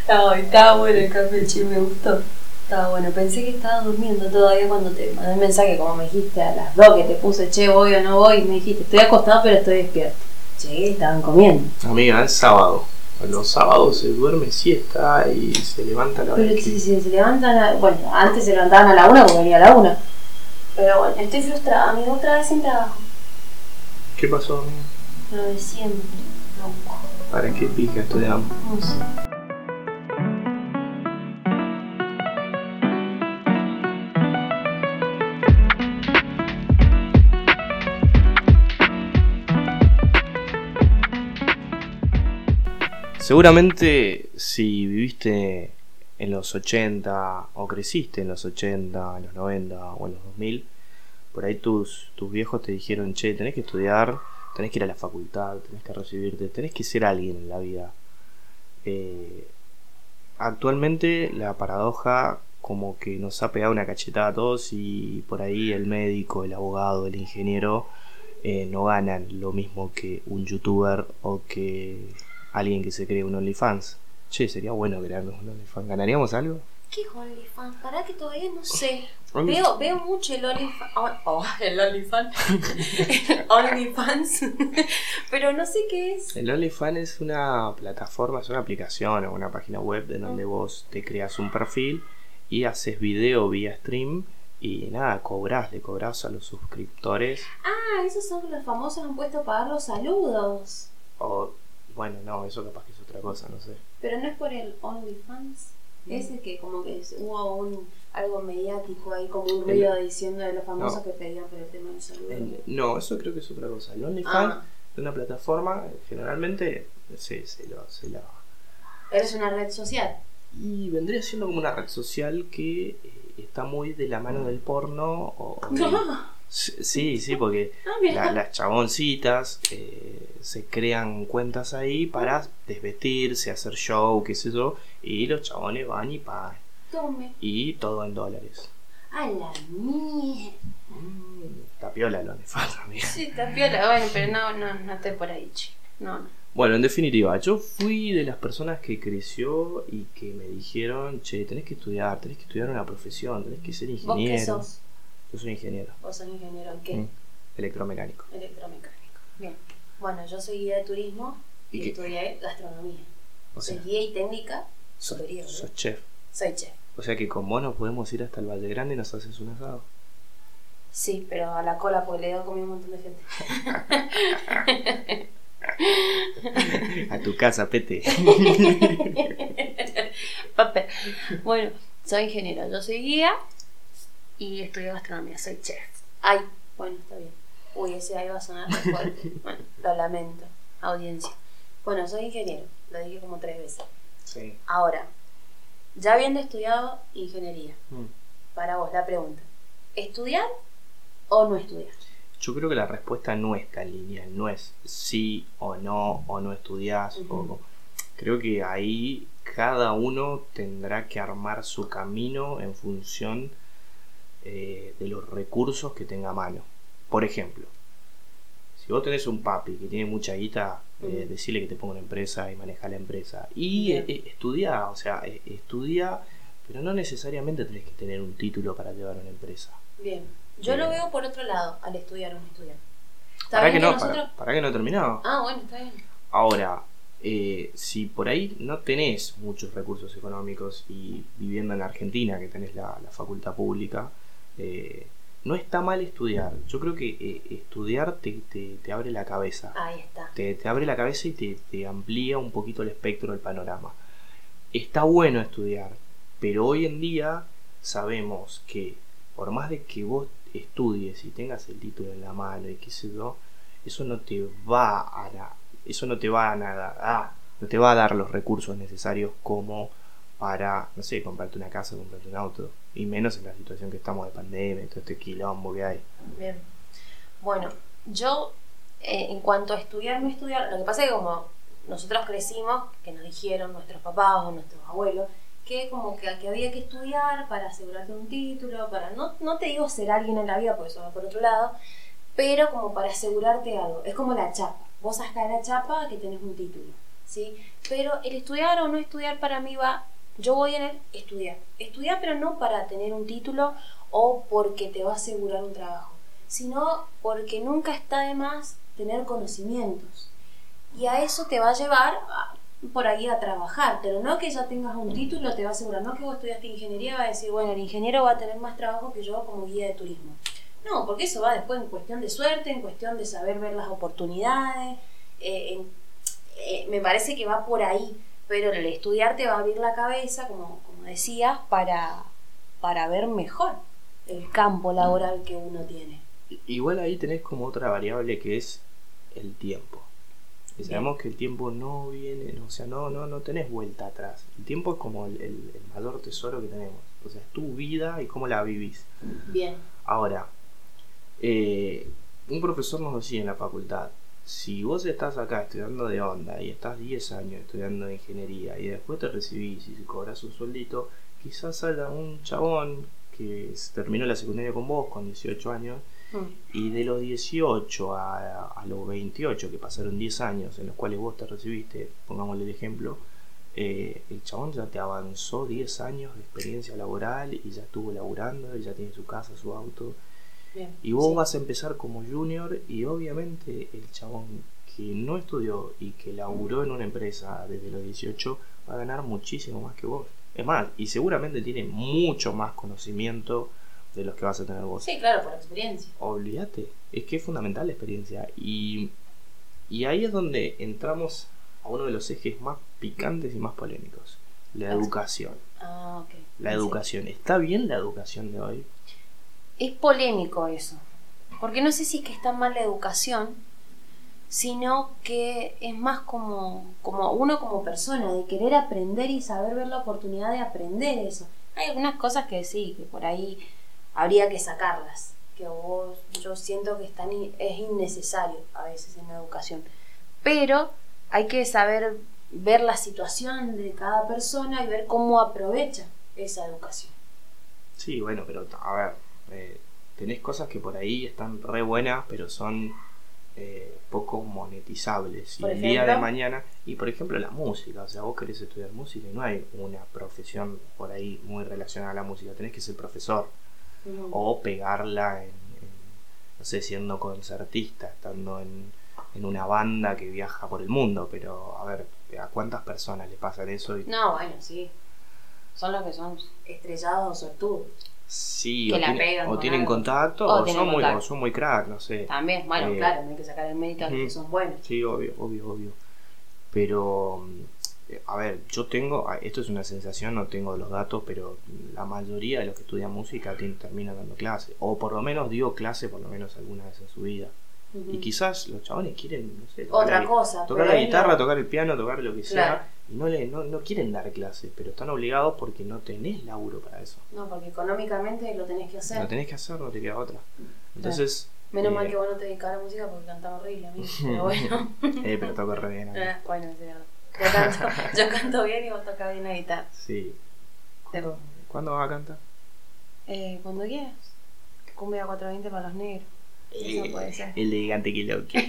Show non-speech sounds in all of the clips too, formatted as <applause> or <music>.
estaba, estaba bueno el café, che, me gustó. Estaba bueno, pensé que estabas durmiendo todavía cuando te mandé el mensaje, como me dijiste a las dos que te puse, che, voy o no voy, y me dijiste, estoy acostado pero estoy despierto. Llegué, estaban comiendo. Amiga, es sábado. Los sábados se duerme siesta y se levanta a la Pero si se levantan, a- bueno, antes se levantaban a la una porque venía a la una. Pero bueno, estoy frustrada, amigo, otra vez sin trabajo. ¿Qué pasó, amiga? Lo de siempre, loco, ¿Para qué pica estudiamos? Seguramente si viviste en los 80 o creciste en los 80, en los 90 o en los 2000, por ahí tus, tus viejos te dijeron, che, tenés que estudiar, tenés que ir a la facultad, tenés que recibirte, tenés que ser alguien en la vida. Eh, actualmente la paradoja como que nos ha pegado una cachetada a todos y por ahí el médico, el abogado, el ingeniero eh, no ganan lo mismo que un youtuber o que alguien que se cree un OnlyFans. Che, sería bueno crearnos un OnlyFans. ¿Ganaríamos algo? ¿Qué es OnlyFans? Pará que todavía no sé. <laughs> Only- Veo, veo mucho el OnlyFans. Oh, el OnlyFans. <laughs> OnlyFans. <laughs> Pero no sé qué es. El OnlyFans es una plataforma, es una aplicación o una página web de donde vos te creas un perfil y haces video vía stream y nada, cobrás, le cobrás a los suscriptores Ah, esos son los famosos han puesto a pagar los saludos. o bueno, no, eso capaz que es otra cosa, no sé. Pero no es por el OnlyFans. Ese que como que es- hubo un algo mediático ahí, como un El- ruido diciendo de los famosos No. que pedían por el tema del saludo. No, eso creo que es otra cosa. El OnlyFans Ah, es una plataforma, generalmente se, se, lo, se la pero es una red social. Y vendría siendo como una red social que eh, está muy de la mano del porno. O, <laughs> de- Sí, sí, porque mira. la- las chaboncitas eh, se crean cuentas ahí para desvestirse, hacer show, qué sé yo, y los chabones van y pagan. Tome. Y todo en dólares. A la mierda. Mm, está piola el OnlyFans, amiga. Sí, está piola, bueno, pero no, no, no estoy por ahí, che. No, no. Bueno, en definitiva, yo fui de las personas que creció y que me dijeron, che, tenés que estudiar, tenés que estudiar una profesión, tenés que ser ¿Vos ingeniero. qué sos? Yo soy ingeniero. ¿Vos sos ingeniero en qué? Mm, Electromecánico. Electromecánico. Bien. Bueno, yo soy guía de turismo y, estudié gastronomía. O sea, soy guía y técnica sos, superior. ¿no? sos chef. Soy chef. O sea que con vos nos podemos ir hasta el Valle Grande y nos haces un asado. Sí, pero a la cola porque le he comido un montón de gente. <laughs> A tu casa, pete. <laughs> Papel. Bueno, soy ingeniero, yo soy guía y estudio gastronomía, soy chef. Ay, bueno, está bien. Uy, ese ahí va a sonar muy fuerte. <laughs> Bueno, lo lamento, audiencia. Bueno, soy ingeniero, lo dije como tres veces. Sí. Ahora, ya habiendo estudiado ingeniería, Mm. para vos la pregunta, ¿estudiar o no estudiar? Yo creo que la respuesta no es tan lineal, no es sí o no, o no estudiás. Ujú. o- Creo que ahí cada uno tendrá que armar su camino en función eh, de los recursos que tenga a mano. Por ejemplo, si vos tenés un papi que tiene mucha guita, eh, decirle que te ponga una empresa y maneja la empresa. Y eh, estudia, o sea, eh, estudia, pero no necesariamente tenés que tener un título para llevar una empresa. Bien. Yo lo veo por otro lado, al estudiar o no estudiar. ¿Está Para que, no, nosotros- para, para que no he terminado. Ah, bueno, está bien. Ahora, eh, si por ahí no tenés muchos recursos económicos y viviendo en Argentina, que tenés la, la facultad pública, eh, no está mal estudiar. Yo creo que eh, estudiar te, te- te abre la cabeza. Ahí está. Te, te abre la cabeza y te, te amplía un poquito el espectro del panorama. Está bueno estudiar, pero hoy en día sabemos que por más de que vos estudies y tengas el título en la mano y qué sé yo, eso no te va a la- eso no te va a nada, ah, no te va a dar los recursos necesarios como para, no sé, comprarte una casa, comprarte un auto, y menos en la situación que estamos de pandemia, todo este quilombo que hay. Bien. Bueno, yo eh, en cuanto a estudiar, no estudiar, lo que pasa es que como nosotros crecimos, que nos dijeron nuestros papás o nuestros abuelos, que como que, que había que estudiar para asegurarte un título, para, no, no te digo ser alguien en la vida, porque eso va por otro lado, pero como para asegurarte algo. Es como la chapa. Vos sacás la chapa que tenés un título. ¿sí? Pero el estudiar o no estudiar para mí va, yo voy en estudiar. Estudiar pero no para tener un título o porque te va a asegurar un trabajo, sino porque nunca está de más tener conocimientos. Y a eso te va a llevar por ahí a trabajar, pero no que ya tengas un título te va a asegurar, no que vos estudiaste ingeniería va a decir, bueno, el ingeniero va a tener más trabajo que yo como guía de turismo. No, porque eso va después en cuestión de suerte, en cuestión de saber ver las oportunidades, eh, eh, me parece que va por ahí, pero el estudiar te va a abrir la cabeza, como, como decías, para, para ver mejor el campo laboral que uno tiene. Igual ahí tenés como otra variable que es el tiempo. Y sabemos que el tiempo no viene, o sea, no, no, no tenés vuelta atrás. El tiempo es como el, el, mayor tesoro que tenemos. O sea, es tu vida y cómo la vivís. Bien. Ahora, eh, un profesor nos decía en la facultad, si vos estás acá estudiando de onda y estás 10 años estudiando ingeniería y después te recibís y cobras un sueldito, quizás salga un chabón que terminó la secundaria con vos con 18 años mm. y de los 18 a, a, los 28, que pasaron 10 años en los cuales vos te recibiste, pongámosle el ejemplo, eh, el chabón ya te avanzó 10 años de experiencia laboral y ya estuvo laburando, y ya tiene su casa, su auto. Y vos vas a empezar como junior y obviamente el chabón que no estudió y que laburó en una empresa desde los 18 va a ganar muchísimo más que vos. Es más, y seguramente tiene mucho más conocimiento de los que vas a tener vos. Sí, claro, por experiencia. Olvídate, es que es fundamental la experiencia. Y, y ahí es donde entramos a uno de los ejes más picantes y más polémicos, la educación. Ah. La educación. ¿Está bien la educación de hoy? Es polémico eso. Porque no sé si es que está mal la educación, sino que es más como, como uno como persona, de querer aprender y saber ver la oportunidad de aprender eso. Hay algunas cosas que sí, que por ahí habría que sacarlas, que vos, yo siento que están, es innecesario a veces en la educación. Pero hay que saber ver la situación de cada persona y ver cómo aprovecha esa educación. Sí, bueno, pero a ver, eh, tenés cosas que por ahí están re buenas, pero son eh, poco monetizables. Y el día de mañana, y por ejemplo la música, o sea, vos querés estudiar música y no hay una profesión por ahí muy relacionada a la música, tenés que ser profesor o pegarla en, no sé, siendo concertista, estando en, en, una banda que viaja por el mundo, pero a ver, ¿a cuántas personas le pasan eso? Y... No, bueno, sí. Son los que son estrellados o sortudos. Sí, o, tienen contacto o, son, muy, son muy crack, no sé. También, bueno, eh, claro, no hay que sacar el mérito que son buenos. Sí, obvio, obvio, obvio. Pero, eh, a ver, yo tengo, ah, esto es una sensación, no tengo los datos, pero la mayoría de los que estudian música terminan dando clase. O por lo menos dio clase por lo menos alguna vez en su vida. Y quizás los chabones quieren, no sé, otra cosa. Tocar la guitarra, tocar el piano, tocar lo que sea y no, le, no, no quieren dar clases, pero están obligados porque no tenés laburo para eso. No, porque económicamente lo tenés que hacer. Lo tenés que hacer, no te queda otra. Entonces. Menos mal eh, que vos no te dedicas a la música porque cantaba horrible a mí, pero bueno. <laughs> eh, pero toco re bien. <laughs> Ah, bueno, es verdad. Yo canto, <laughs> yo canto bien y vos tocas bien la guitarra. Sí. ¿Cuándo, ¿Cuándo vas a cantar? Eh, cuando quieras. Cumbia 420 para los negros. Eso puede ser. El elegante que <laughs>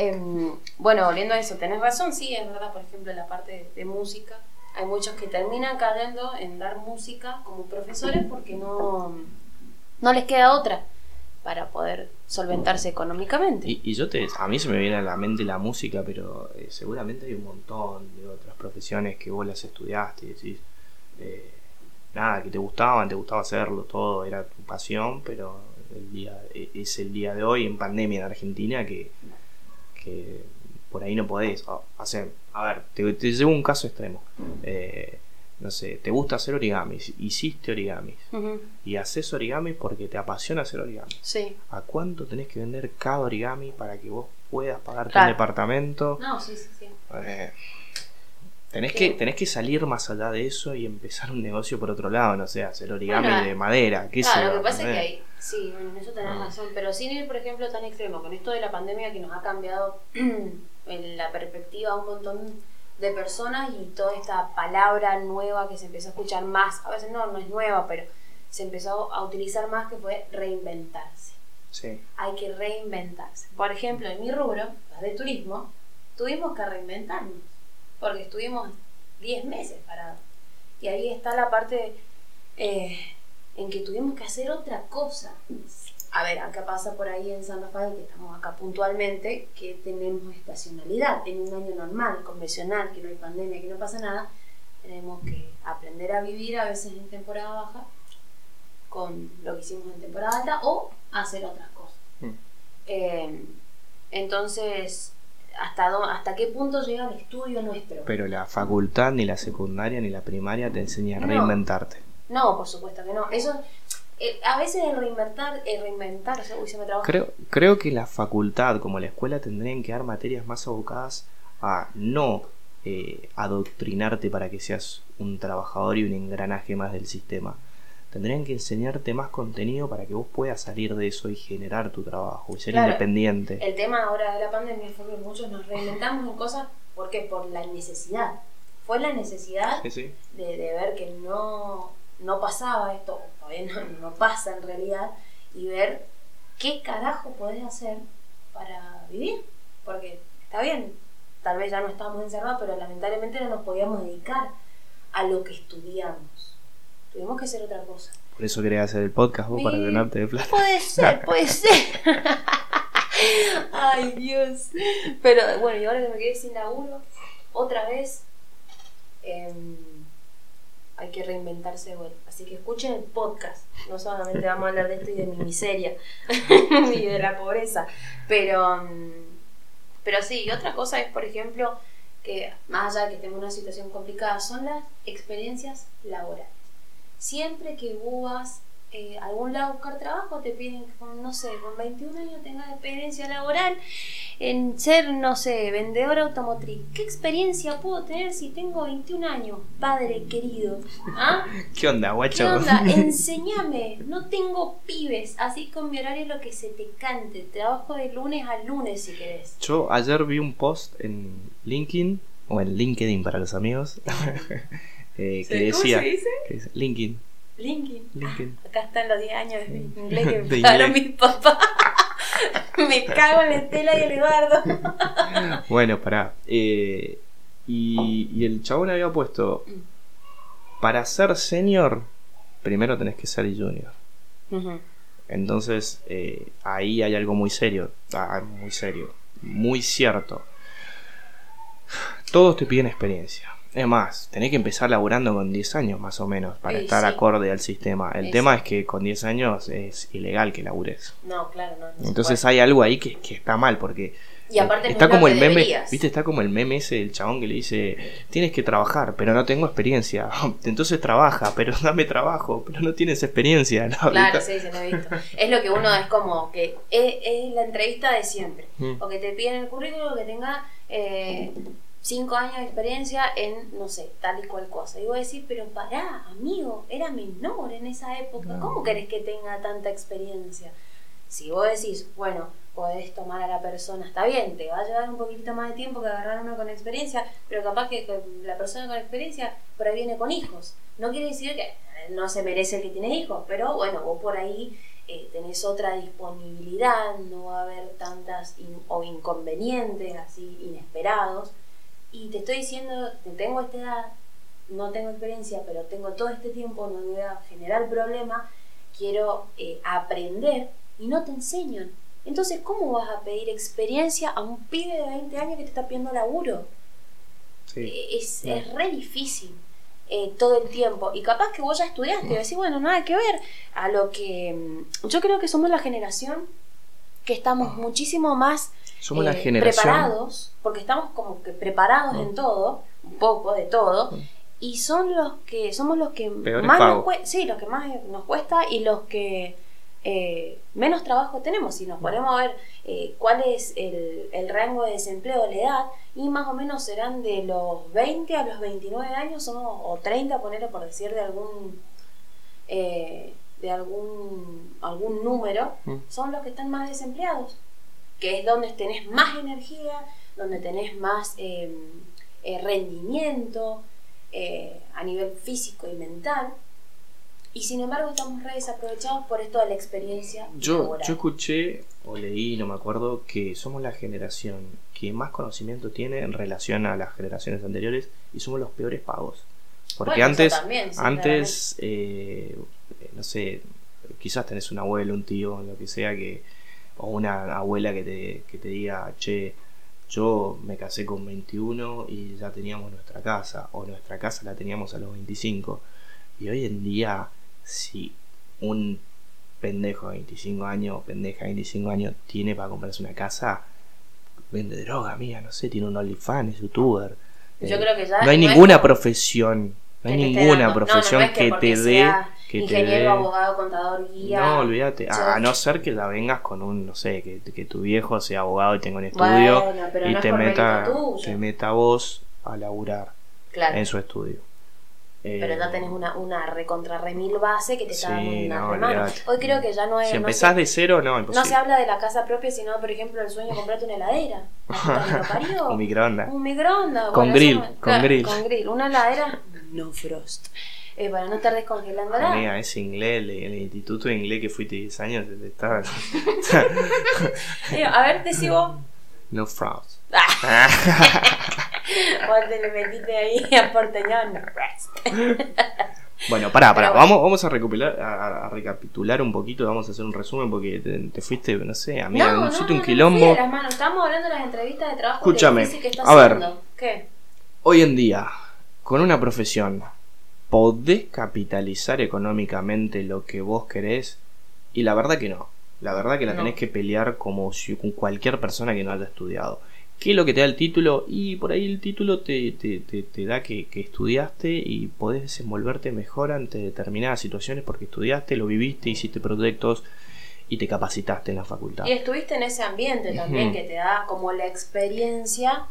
Em, bueno, volviendo a eso, tenés razón, sí, es verdad, por ejemplo, la parte de, música. Hay muchos que terminan cayendo en dar música como profesores porque no, no les queda otra para poder solventarse económicamente. Y, yo te, a mí se me viene a la mente la música, pero eh, seguramente hay un montón de otras profesiones que vos las estudiaste y decís, eh, nada, que te gustaban, te gustaba hacerlo, todo, era tu pasión, pero el día, e, es el día de hoy en pandemia en Argentina que que por ahí no podés hacer. A ver, te, te llevo un caso extremo. Eh, no sé, te gusta hacer origamis, hiciste origamis y haces origamis porque te apasiona hacer origamis. Sí. ¿A cuánto tenés que vender cada origami para que vos puedas pagarte un departamento? No, sí, sí, sí. Eh, tenés, que, tenés que salir más allá de eso y empezar un negocio por otro lado, no sé, hacer origami de madera. ¿qué claro, lo que pasa es que hay, Sí, en eso tenés ah. razón, pero sin ir, por ejemplo, tan extremo, con esto de la pandemia que nos ha cambiado <clears throat> en la perspectiva a un montón de personas y toda esta palabra nueva que se empezó a escuchar más, a veces no, no es nueva, pero se empezó a utilizar más que fue reinventarse. Sí. Hay que reinventarse. Por ejemplo, en mi rubro, las de turismo, tuvimos que reinventarnos, porque estuvimos 10 meses parados. Y ahí está la parte eh, en que tuvimos que hacer otra cosa. A ver, acá pasa por ahí en San Rafael, que estamos acá puntualmente, que tenemos estacionalidad. En un año normal, convencional, que no hay pandemia, que no pasa nada, tenemos que aprender a vivir a veces en temporada baja con lo que hicimos en temporada alta o hacer otras cosas. Mm. Eh, entonces, ¿hasta, dó- ¿hasta qué punto llega el estudio nuestro? Pero la facultad, ni la secundaria, ni la primaria te enseña a reinventarte. No, por supuesto que no. Eso, eh, a veces el reinventar, el reinventarse, uy, se me trabó. Creo, creo que la facultad, como la escuela, tendrían que dar materias más abocadas a no eh, adoctrinarte para que seas un trabajador y un engranaje más del sistema. Tendrían que enseñarte más contenido para que vos puedas salir de eso y generar tu trabajo y ser Claro. independiente. El tema ahora de la pandemia fue que muchos nos reinventamos en cosas, ¿por qué? Por la necesidad. Fue la necesidad Sí, sí. de, de ver que no, no pasaba esto, o todavía no, no pasa en realidad, y ver qué carajo podés hacer para vivir. Porque está bien, tal vez ya no estábamos encerrados, pero lamentablemente no nos podíamos dedicar a lo que estudiamos. Tuvimos que hacer otra cosa. Por eso quería hacer el podcast vos, para llenarte de plata. Puede ser, puede ser. Ay, Dios. Pero bueno, y ahora que me quedé sin laburo, otra vez em, hay que reinventarse de. Así que escuchen el podcast. No solamente vamos a hablar de esto y de mi miseria <laughs> y de la pobreza. Pero, mm, pero sí, otra cosa es, por ejemplo, que más allá de que tengo una situación complicada, son las experiencias laborales. Siempre que vos eh, algún lado a buscar trabajo, te piden que con, no sé, con 21 años tengas experiencia laboral en ser, no sé, vendedor automotriz. ¿Qué experiencia puedo tener si tengo 21 años, padre querido? ¿Ah? <laughs> ¿Qué onda, ¿Qué guacho? onda? <laughs> Enseñame. No tengo pibes. Así con mi horario lo que se te cante. Trabajo de lunes a lunes si querés. Yo ayer vi un post en LinkedIn, o en LinkedIn para los amigos, <laughs> eh, que decía... dice? que dice, LinkedIn, LinkedIn. LinkedIn. Acá están los 10 años de inglés que <laughs> me pagaron mis papás. <laughs> me cago en la Estela y el Eduardo. <laughs> Bueno, pará. eh, y, y el chabón había puesto, para ser senior, primero tenés que ser junior. Entonces, eh, ahí hay algo muy serio. Ah, muy serio. Muy cierto. Todos te piden experiencia. Es más, tenés que empezar laburando con 10 años más o menos para Sí, estar sí. acorde al sistema. El Sí, tema es que con 10 años es ilegal que labures. No, claro, no. Entonces hay algo ahí que, que está mal porque Y aparte no está como el meme, deberías. viste, está como el meme ese del chabón que le dice, tienes que trabajar, pero no tengo experiencia. <laughs> Entonces trabaja, pero <laughs> dame trabajo, pero no tienes experiencia. ¿no? Claro, sí, se lo he visto. Es lo que uno es como que es, es la entrevista de siempre. Mm. O que te piden el currículum que tenga eh, cinco años de experiencia en, no sé, tal y cual cosa. Y vos decís, pero pará, amigo, era menor en esa época. No. ¿Cómo querés que tenga tanta experiencia? Si vos decís, bueno, podés tomar a la persona, está bien, te va a llevar un poquito más de tiempo que agarrar uno con experiencia, pero capaz que la persona con experiencia por ahí viene con hijos. No quiere decir que no se merece el que tiene hijos, pero bueno, vos por ahí eh, tenés otra disponibilidad, no va a haber tantas in- o inconvenientes así inesperados. Y te estoy diciendo que tengo esta edad, no tengo experiencia, pero tengo todo este tiempo, no voy a generar problema, quiero eh, aprender y no te enseñan. Entonces, ¿cómo vas a pedir experiencia a un pibe de 20 años que te está pidiendo laburo? Sí. Eh, es, No. es re difícil eh, todo el tiempo. Y capaz que vos ya estudiaste y decís, bueno, nada que ver a lo que... mm, Yo creo que somos la generación que estamos muchísimo más Somos la eh, generación. preparados, porque estamos como que preparados Mm. en todo, un poco de todo, Mm. y son los que somos los que Peores más nos cuesta, sí, los que más nos cuesta y los que eh, menos trabajo tenemos. Si nos ponemos a ver eh, cuál es el, el rango de desempleo, la edad, y más o menos serán de los 20 a los 29 años, somos, o 30, ponerle por decir de algún eh, de algún algún número, Mm. son los que están más desempleados, que es donde tenés más energía, donde tenés más eh, eh, rendimiento eh, a nivel físico y mental. Y sin embargo estamos re desaprovechados por esto de la experiencia. Yo, laboral. yo escuché o leí, no me acuerdo, que somos la generación que más conocimiento tiene en relación a las generaciones anteriores y somos los peores pagos. Porque Bueno, antes, también, antes eh, no sé, quizás tenés un abuelo, un tío, lo que sea, que o una abuela que te, que te diga, che, yo me casé con 21 y ya teníamos nuestra casa, o nuestra casa la teníamos a los 25. Y hoy en día, si un pendejo de 25 años o pendeja de 25 años tiene para comprarse una casa, vende droga, mía, no sé, tiene un OnlyFans, es youtuber. Yo Eh, creo que ya no hay no es ninguna profesión, no hay ninguna profesión que te dé. sea Que Ingeniero, abogado, contador, guía. no, olvídate. A, a no ser que la vengas con un, no sé, que, que tu viejo sea abogado y tenga un estudio Bueno, y no te meta, te meta vos a laburar Claro. en su estudio. Eh, Pero ya tenés una, una recontra remil base que te está dando Sí, una no. Hoy creo que ya no es. si no empezás se- de cero, no, No se habla de la casa propia, sino, por ejemplo, el sueño de comprarte una heladera. <laughs> Un microondas. Un microondas. Con bueno, grill, eso- con claro, grill. Con grill. Una heladera. No frost. Eh, para no estar descongelándola. Amiga, ese inglés, el, el instituto de inglés que fuiste 10 años, te estaba. <laughs> <laughs> Eh, a ver, decí vos. no. Ah, <laughs> vos te le metiste ahí a porteñón. No. Bueno, pará, pará. Bueno. Vamos, vamos a, recopilar, a, a recapitular un poquito, vamos a hacer un resumen porque te, te fuiste, no sé, no, un no, sitio, no, un no, quilombo. no las manos. Estamos hablando de las entrevistas de trabajo Escúchame, que estás a ver. haciendo. ¿Qué? Hoy en día, con una profesión, podés capitalizar económicamente lo que vos querés y la verdad que no. La verdad que la No. tenés que pelear como si con cualquier persona que no haya estudiado. ¿Qué es lo que te da el título? Y por ahí el título te, te, te, te da que, que estudiaste y podés desenvolverte mejor ante determinadas situaciones porque estudiaste, lo viviste, hiciste proyectos y te capacitaste en la facultad. Y estuviste en ese ambiente también que te da como la experiencia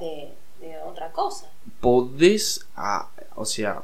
de, de otra cosa. podés, ah, o sea,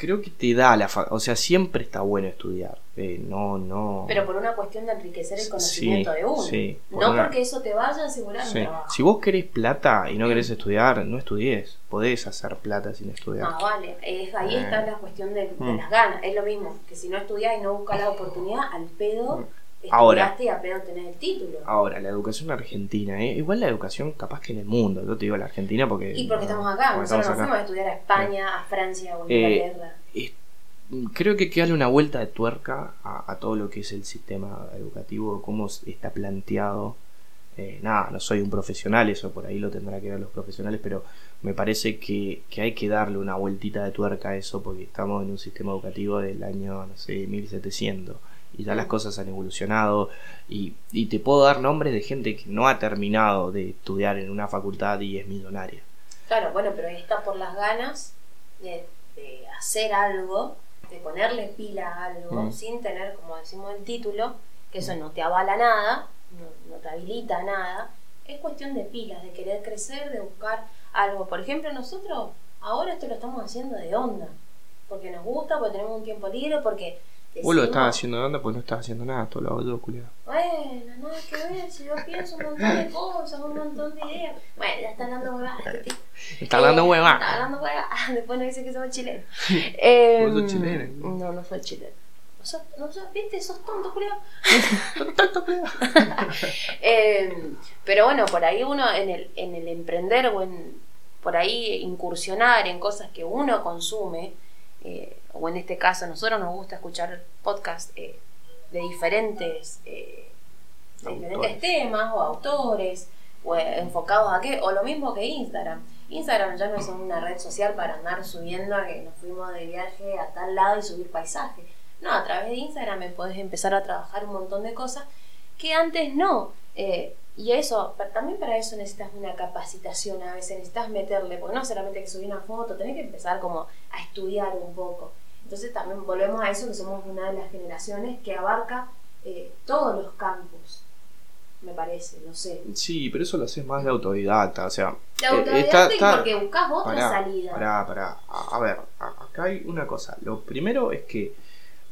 creo que te da la, o sea, siempre está bueno estudiar, eh, no, no. Pero por una cuestión de enriquecer el conocimiento Sí, de uno. sí, por no una- porque eso te vaya a asegurar Sí. un trabajo. Si vos querés plata y no querés estudiar, no estudies, podés hacer plata sin estudiar. Ah, vale. Es, ahí Eh. está la cuestión de, de Mm. las ganas. Es lo mismo que si no estudias y no buscas la oportunidad, al pedo Ahora. estudiaste y al pedo tenés el título. Ahora, la educación argentina, eh, igual la educación capaz que en el mundo, yo te digo la Argentina porque... y porque estamos acá, porque nosotros estamos no acá. fuimos a estudiar a España, a Francia o a Eh, Inglaterra. Es- creo que hay que darle una vuelta de tuerca a, a todo lo que es el sistema educativo, cómo está planteado. Eh, nada, no soy un profesional, eso por ahí lo tendrá que ver los profesionales, pero me parece que, que hay que darle una vueltita de tuerca a eso porque estamos en un sistema educativo del año, no sé, 1700 y ya las cosas han evolucionado y, y te puedo dar nombres de gente que no ha terminado de estudiar en una facultad y es millonaria. Claro, bueno, pero ahí está por las ganas de, de hacer algo, de ponerle pila a algo, Mm. sin tener, como decimos el título, que eso no te avala nada, no, no te habilita nada. Es cuestión de pilas, de querer crecer, de buscar algo. Por ejemplo, nosotros ahora esto lo estamos haciendo de onda, porque nos gusta, porque tenemos un tiempo libre, porque... Vos lo estás haciendo de onda pues no estás haciendo nada, todo lo hago yo, culiado. Bueno, nada que ver, si yo pienso un montón de cosas, un montón de ideas. Bueno, ya está este tipo. Está hablando Eh, hueva. Está hablando hueva. <laughs> Después nos dice que somos chilenos. <laughs> Eh, Vos sos chileno. No, no soy chileno. No sos, no sos, viste, sos tonto, Julio. <laughs> Eh, pero bueno, por ahí uno en el, en el emprender o en por ahí incursionar en cosas que uno consume, eh, o en este caso a nosotros nos gusta escuchar podcasts eh, de diferentes, eh, de diferentes temas o autores, o enfocados a qué, o lo mismo que Instagram. Instagram ya no es una red social para andar subiendo a que nos fuimos de viaje a tal lado y subir paisaje. No, a través de Instagram me podés empezar a trabajar un montón de cosas que antes no. Eh, y eso, también para eso necesitas una capacitación a veces, necesitas meterle, porque no solamente que subir una foto, tenés que empezar como a estudiar un poco. Entonces también volvemos a eso, que somos una de las generaciones que abarca eh, todos los campos, me parece, no sé. Sí, pero eso lo haces más de autodidacta, o sea... De eh, autodidacta y está- porque buscas otra Pará, salida. Pará, pará. A, a ver, a- acá hay una cosa. Lo primero es que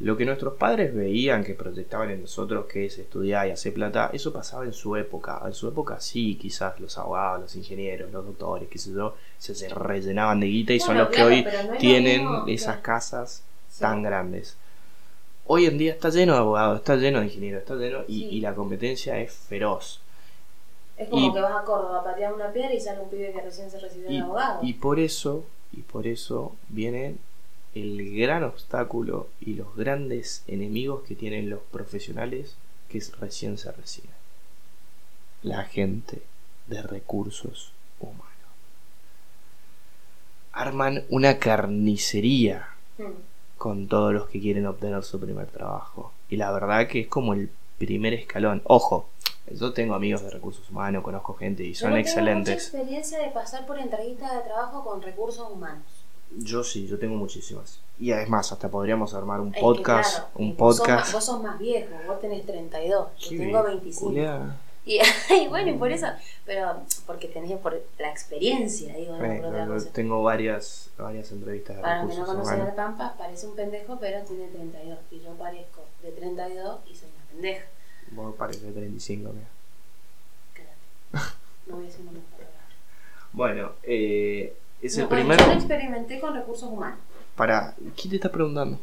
lo que nuestros padres veían que proyectaban en nosotros, que es estudiar y hacer plata, eso pasaba en su época. En su época sí, quizás los abogados, los ingenieros, los doctores, qué sé yo, se, se rellenaban de guita y son los claro, que hoy no tienen mismo, esas claro. casas tan grandes. Hoy en día está lleno de abogados, está lleno de ingenieros, está lleno y, Sí. y la competencia es feroz. Es como Y- que vas a Córdoba a patear una piedra y sale un pibe que recién se recibió de abogado. y por eso, y por eso viene el gran obstáculo y los grandes enemigos que tienen los profesionales que recién se reciben. La gente de recursos humanos. Arman una carnicería Mm. con todos los que quieren obtener su primer trabajo. Y la verdad que es como el primer escalón. Ojo, yo tengo amigos de recursos humanos, conozco gente y son Yo no Tengo mucha excelentes. experiencia de pasar por entrevistas de trabajo con recursos humanos. Yo sí, yo tengo muchísimas. Y además, hasta podríamos armar un Es podcast. claro, un vos sos podcast. más- Vos sos más viejo, vos tenés 32, yo tengo bien, 25. Julia. Y, <laughs> y bueno, y por eso, pero porque tenés por la experiencia, digo, no Eh, por otra yo cosa. tengo varias, varias entrevistas de Para los que no recursos al humanos. Pampa, parece un pendejo, pero tiene 32. Y yo parezco de 32 y soy una pendeja. Vos pareces 35, mira. Quédate. <laughs> No voy a decir una palabra. Bueno, eh, es el No, primero. Yo no experimenté con recursos humanos. Para. ¿Quién te está preguntando?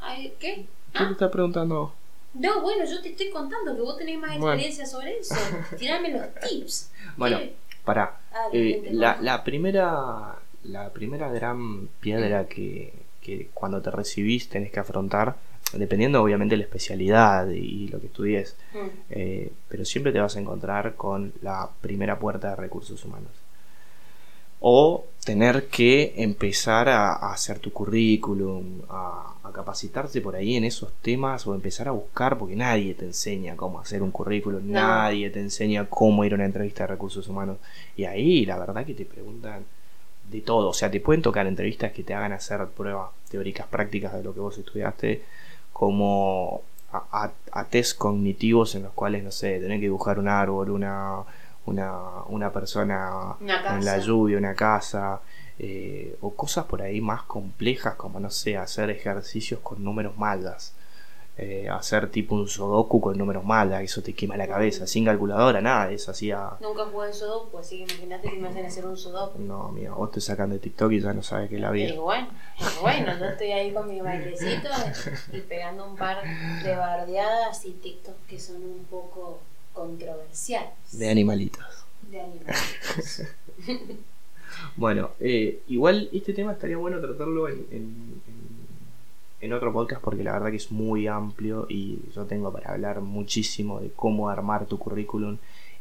Ay, ¿Qué? ¿Quién te está preguntando? No, bueno, yo te estoy contando que vos tenés más Bueno. experiencia sobre eso. <laughs> Tirame los tips. Bueno, ¿Qué? para. Ah, la Eh, gente la, la primera la primera gran piedra que, que cuando te recibís tenés que afrontar, dependiendo obviamente de la especialidad y lo que estudies, Mm. eh, pero siempre te vas a encontrar con la primera puerta de recursos humanos. O tener que empezar a, a hacer tu currículum, a, a capacitarte por ahí en esos temas o empezar a buscar, porque nadie te enseña cómo hacer un currículum, No. nadie te enseña cómo ir a una entrevista de recursos humanos. Y ahí la verdad que te preguntan de todo, o sea, te pueden tocar entrevistas que te hagan hacer pruebas teóricas prácticas de lo que vos estudiaste, como a, a- a test cognitivos en los cuales, no sé, tenés que dibujar un árbol, una, una, una persona Una en la lluvia, una casa, eh, o cosas por ahí más complejas como, no sé, hacer ejercicios con números mayas. eh, hacer tipo un sudoku con números mayas, eso te quema la cabeza, sin calculadora, nada eso, hacía... Nunca jugué en Sudoku, así que imagínate que me hacen hacer un Sudoku. No, mira, vos te sacan de TikTok y ya no sabes qué es la vida. Y bueno, y bueno, yo estoy ahí con mi bailecito y pegando un par de bardeadas y TikTok que son un poco controversiales. De animalitos. De <laughs> animales. Bueno, eh, igual este tema estaría bueno tratarlo en, en, en- en otro podcast porque la verdad que es muy amplio y yo tengo para hablar muchísimo de cómo armar tu currículum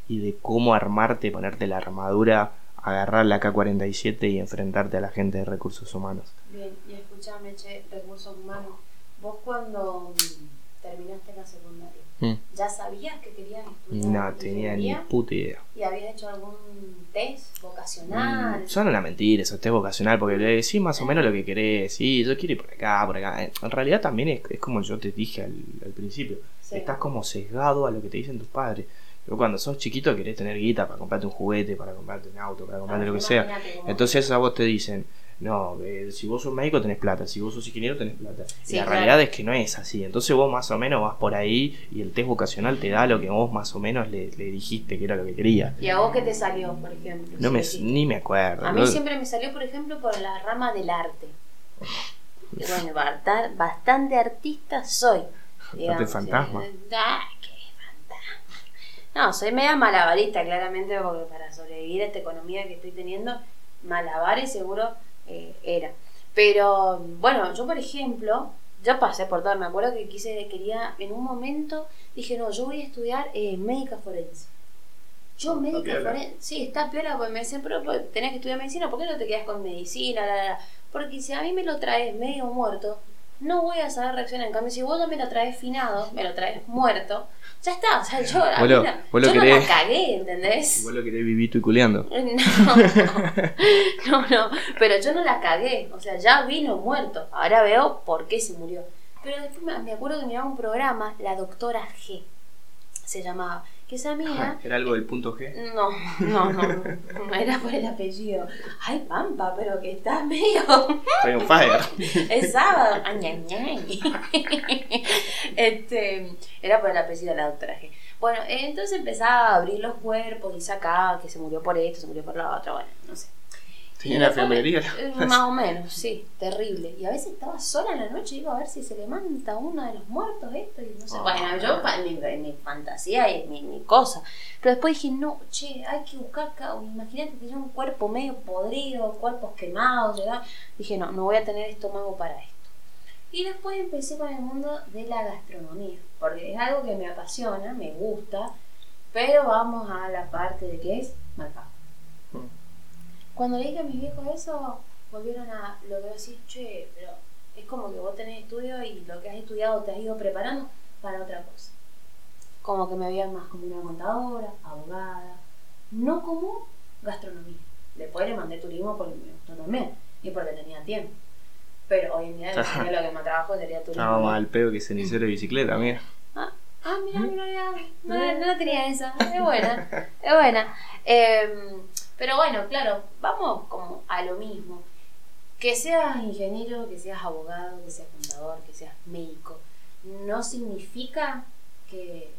y de cómo armarte, ponerte la armadura, agarrar la K-47 y enfrentarte a la gente de recursos humanos. Bien, y escúchame, che, recursos humanos. Vos cuando mm, terminaste la secundaria, Mm. ¿ya sabías que querías estudiar No tenía ni puta idea. ¿Y habías hecho algún test vocacional? Mm, Son una mentira, eso es vocacional, porque le decís más o menos lo que querés. Sí, yo quiero ir por acá, por acá. En realidad también es, es como yo te dije al, al principio. Sí. Estás como sesgado a lo que te dicen tus padres. Pero cuando sos chiquito querés tener guita para comprarte un juguete, para comprarte un auto, para comprarte Ah, lo que sea. Entonces a vos te dicen, no, eh, si vos sos médico tenés plata, si vos sos ingeniero tenés plata. Sí, y la claro. realidad es que no es así. Entonces vos más o menos vas por ahí y el test vocacional te da lo que vos más o menos le, le dijiste que era lo que querías. ¿Y a vos qué te salió, por ejemplo? No Si me, dijiste? ni me acuerdo. A mí siempre me salió, por ejemplo, por la rama del arte. <laughs> Y bueno, basta- bastante artista soy. digamos. fantasma. Ah, qué fantasma. No, soy media malabarista, claramente, porque para sobrevivir a esta economía que estoy teniendo, malabares seguro eh, era. Pero bueno, yo por ejemplo, yo pasé por todo, me acuerdo que quise, quería, en un momento dije, no, yo voy a estudiar eh, médica forense. Yo Está médica forense, sí, está piola, porque me decían, pero pues, tenés que estudiar medicina, ¿por qué no te quedas con medicina? La, la, la? Porque si a mí me lo traes medio muerto, no voy a saber reaccionar. En cambio, si vos no me lo traes finado, me lo traes muerto, ya está. O sea, yo, a Vos mí lo- no- vos lo yo no la cagué, ¿entendés? Vos lo querés vivito y culeando. <laughs> No, no, no, pero yo no la cagué, o sea, ya vino muerto, ahora veo por qué se murió. Pero después me, me acuerdo que miraba un programa, La Doctora G, se llamaba, que esa mina... ¿Era algo del punto G? No, no, no, era por el apellido. Ay, Pampa, pero que estás medio... Estoy on fire. Es sábado. Este, era por el apellido de la doctora G. Bueno, entonces empezaba a abrir los cuerpos y sacaba que se murió por esto, se murió por lo otro, bueno, no sé. Tenía la enfermería. Más o menos, sí, terrible. Y a veces estaba sola en la noche y iba a ver si se levanta uno de los muertos esto y no sé. Ah. Bueno, yo pa- mi, mi fantasía y mi, mi cosa. Pero después dije, no, che, hay que buscar acá. Imagínate tener un cuerpo medio podrido, cuerpos quemados, ¿verdad? Dije, no, no voy a tener estómago para esto. Y después empecé con el mundo de la gastronomía, porque es algo que me apasiona, me gusta, pero vamos a la parte de que es mercado. Mm. Cuando le dije a mis viejos eso, volvieron a lo que decir, che, pero es como que vos tenés estudio y lo que has estudiado te has ido preparando para otra cosa. Como que me veían más como una contadora, abogada, no como gastronomía. Después le mandé turismo porque me gustó también y porque tenía tiempo. Pero hoy en día <laughs> sería lo que más trabajo sería turismo. Estaba más al pedo que cenicero de bicicleta, mira. Ah, ah, mira, no, había- no, no la tenía esa. Es buena, es buena. Em, pero bueno, claro, vamos como a lo mismo. Que seas ingeniero, que seas abogado, que seas contador, que seas médico, no significa que,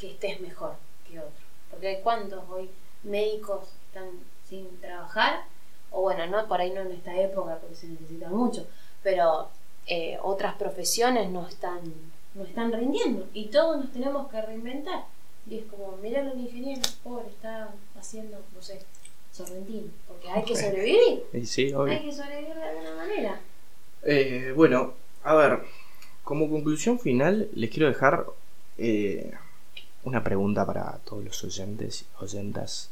que estés mejor que otro. Porque hay cuántos hoy médicos están sin trabajar, o bueno, no por ahí no en esta época porque se necesita mucho, pero eh, otras profesiones no están, no están rindiendo y todos nos tenemos que reinventar. Y es como, mira los ingenieros, pobre, está haciendo, no sé, porque hay que sobrevivir, Y sí, obvio. hay que sobrevivir de alguna manera. Eh, bueno, a ver, como conclusión final, les quiero dejar eh, una pregunta para todos los oyentes, oyentas,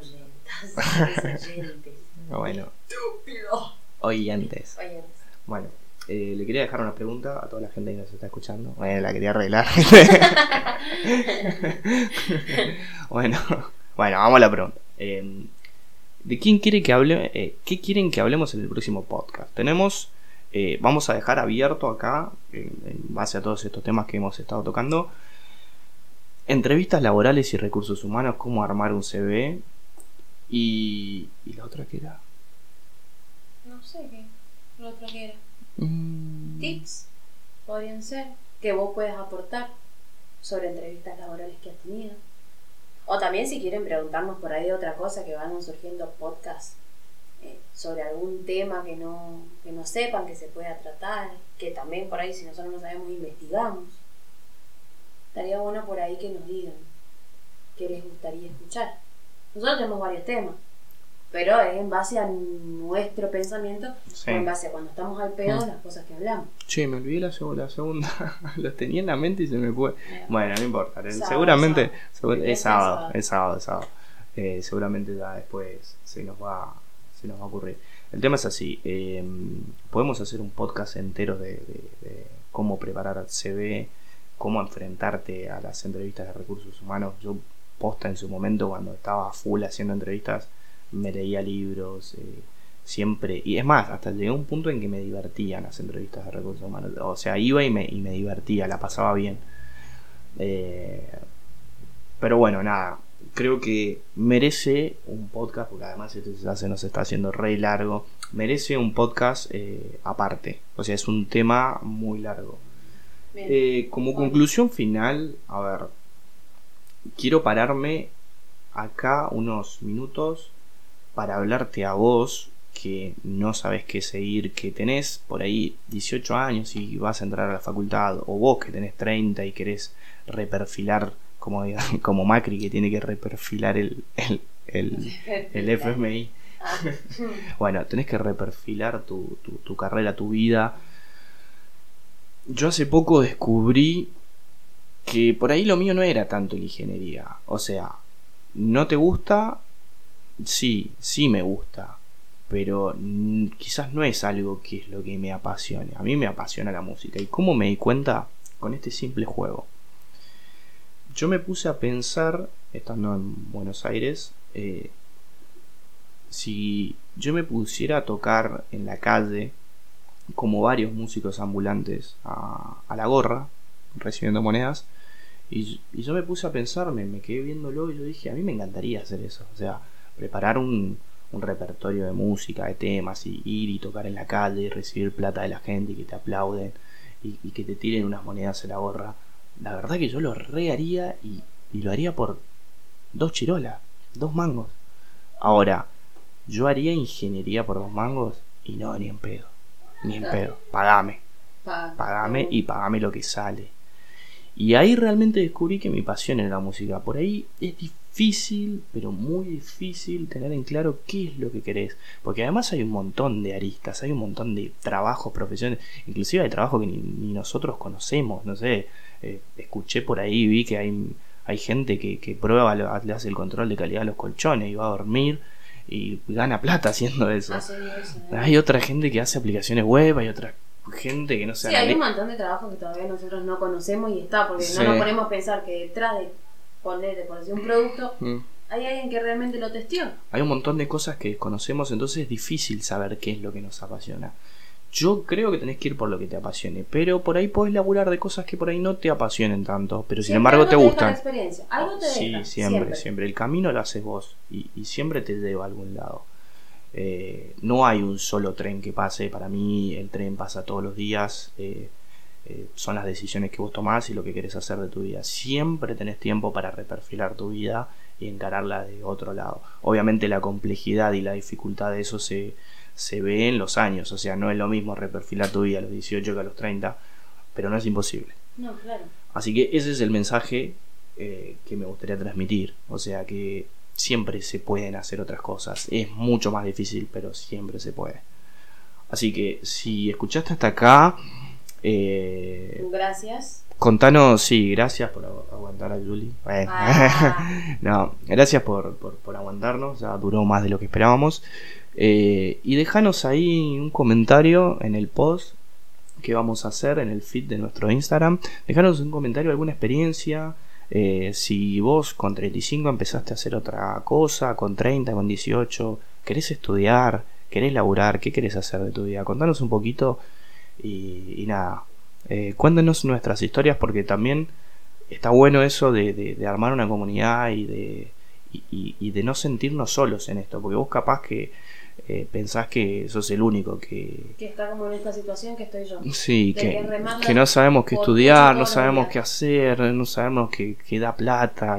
Oyentas, <laughs> oyentes. bueno, Estúpido. oyentes. Oyentes. Bueno, eh, le quería dejar una pregunta a toda la gente que nos está escuchando. Bueno, la quería arreglar. <laughs> <laughs> bueno, bueno, vamos a la pregunta. Eh, ¿De quién quiere que hable? eh, ¿Qué quieren que hablemos en el próximo podcast? Tenemos, eh, vamos a dejar abierto acá, eh, en base a todos estos temas que hemos estado tocando, entrevistas laborales y recursos humanos, cómo armar un CV y, y la otra que era. No sé qué, lo otro que era. Mm, Tips podrían ser que vos puedas aportar sobre entrevistas laborales que has tenido. O también si quieren preguntarnos por ahí otra cosa que van surgiendo podcasts eh, sobre algún tema que no, que no sepan que se pueda tratar, que también por ahí si nosotros no sabemos investigamos. Estaría bueno por ahí que nos digan qué les gustaría escuchar. Nosotros tenemos varios temas, pero es en base a nuestro pensamiento Sí. o en base a cuando estamos al pedo Mm. las cosas que hablamos. Che, me olvidé la, seg- la segunda. <laughs> Tenía en la mente y se me fue. Bueno, no importa. Sábado, seguramente. sábado. Es sábado, sábado. es sábado, es sábado. Eh, seguramente ya después se nos va se nos va a ocurrir. El tema es así. eh, podemos hacer un podcast entero de, de- de cómo preparar CV, cómo enfrentarte a las entrevistas de recursos humanos. Yo posta en su momento cuando estaba full haciendo entrevistas, me leía libros. eh, siempre, y es más, hasta llegué a un punto en que me divertían las entrevistas de recursos humanos. O sea, iba y me, y me divertía, la pasaba bien. Eh, pero bueno, nada, creo que merece un podcast, porque además esto ya se nos está haciendo re largo, merece un podcast eh, aparte. O sea, es un tema muy largo. Eh, como conclusión final, a ver, quiero pararme acá unos minutos para hablarte a vos que no sabes qué seguir, que tenés por ahí 18 años y vas a entrar a la facultad, o vos que tenés 30 y querés reperfilar, como, <laughs> como Macri que tiene que reperfilar el, el, el, <laughs> el FMI. Ah, <laughs> Bueno, tenés que reperfilar tu, tu, tu carrera, tu vida. Yo hace poco descubrí que por ahí lo mío no era tanto la ingeniería. O sea, ¿no te gusta? Sí, sí me gusta. Pero quizás no es algo que es lo que me apasione. A mí me apasiona la música. ¿Y cómo me di cuenta? Con este simple juego. Yo me puse a pensar, estando en Buenos Aires, eh, si yo me pusiera a tocar en la calle, como varios músicos ambulantes, a, a la gorra, recibiendo monedas, y, y yo me puse a pensar, me, me quedé viéndolo y yo dije, a mí me encantaría hacer eso, o sea, preparar un, un repertorio de música, de temas, y ir y tocar en la calle, y recibir plata de la gente y que te aplauden, y, y que te tiren unas monedas en la gorra. La verdad que yo lo re haría y, y lo haría por dos chirolas, dos mangos. Ahora, yo haría ingeniería por dos mangos y no, ni en pedo. Ni en pedo. Pagame. Pagame y pagame lo que sale. Y ahí realmente descubrí que mi pasión era la música. Por ahí es difícil, pero muy difícil tener en claro qué es lo que querés. Porque además hay un montón de aristas, hay un montón de trabajos, profesiones, inclusive hay trabajos que ni, nosotros conocemos. No sé, eh, escuché por ahí, vi que hay, hay gente que, que prueba, le hace el control de calidad a los colchones y va a dormir y gana plata haciendo eso. ¿eh? Hay otra gente que hace aplicaciones web, hay otra gente que no se Sí, hay un montón de trabajo que todavía nosotros no conocemos y está, porque no nos ponemos a pensar que detrás de poner, por decir, un producto, mm. hay alguien que realmente lo testió. Hay un montón de cosas que desconocemos, entonces es difícil saber qué es lo que nos apasiona. Yo creo que tenés que ir por lo que te apasione, pero por ahí podés laburar de cosas que por ahí no te apasionen tanto, pero sin embargo te, gustan. Algo te sí, siempre, siempre, El camino lo haces vos y, y siempre te lleva a algún lado. Eh, no hay un solo tren que pase. Para mí el tren pasa todos los días. Eh, eh, son las decisiones que vos tomás y lo que querés hacer de tu vida. Siempre tenés tiempo para reperfilar tu vida y encararla de otro lado. Obviamente la complejidad y la dificultad de eso se, se ve en los años. O sea, no es lo mismo reperfilar tu vida a los 18 que a los 30, pero no es imposible. No, claro. Así que ese es el mensaje que me gustaría transmitir. O sea, que siempre se pueden hacer otras cosas. Es mucho más difícil, pero siempre se puede. Así que si escuchaste hasta acá... Eh, gracias. Contanos, sí, gracias por aguantar a Julie. Ah. <laughs> no, gracias por, por, aguantarnos, ya duró más de lo que esperábamos. Eh, y déjanos ahí un comentario en el post que vamos a hacer en el feed de nuestro Instagram. Déjanos un comentario, alguna experiencia, eh, si vos con 35 empezaste a hacer otra cosa, con 30, con 18, querés estudiar, querés laburar, ¿qué querés hacer de tu vida? Contanos un poquito y, nada, eh, cuéntenos nuestras historias porque también está bueno eso de, armar una comunidad y de, y de no sentirnos solos en esto, porque vos capaz que eh, pensás que sos el único que... Que está como en esta situación que estoy yo. Sí, que, que, no sabemos qué estudiar, no sabemos qué hacer, no sabemos qué, da plata.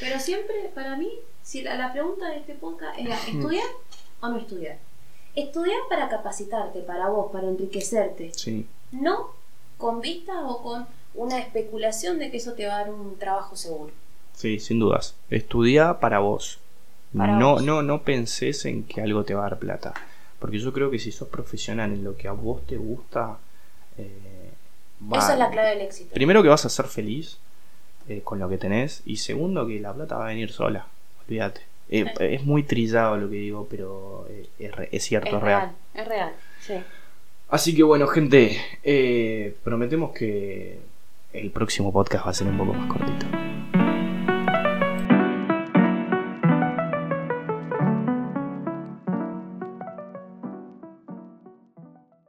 Pero siempre, para mí, si la, pregunta de este podcast era, ¿estudiar o no estudiar? Estudiar para capacitarte, para vos, para enriquecerte. Sí. No con vista o con una especulación de que eso te va a dar un trabajo seguro. Sí, sin dudas. Estudia para vos no, no, no penses en que algo te va a dar plata. Porque yo creo que si sos profesional en lo que a vos te gusta, eh, esa es la clave del éxito. Primero que vas a ser feliz eh, con lo que tenés y segundo que la plata va a venir sola. Olvídate. Eh, es muy trillado lo que digo, pero es, cierto, es, real. Es real, sí. Así que bueno, gente, prometemos que el próximo podcast va a ser un poco más cortito.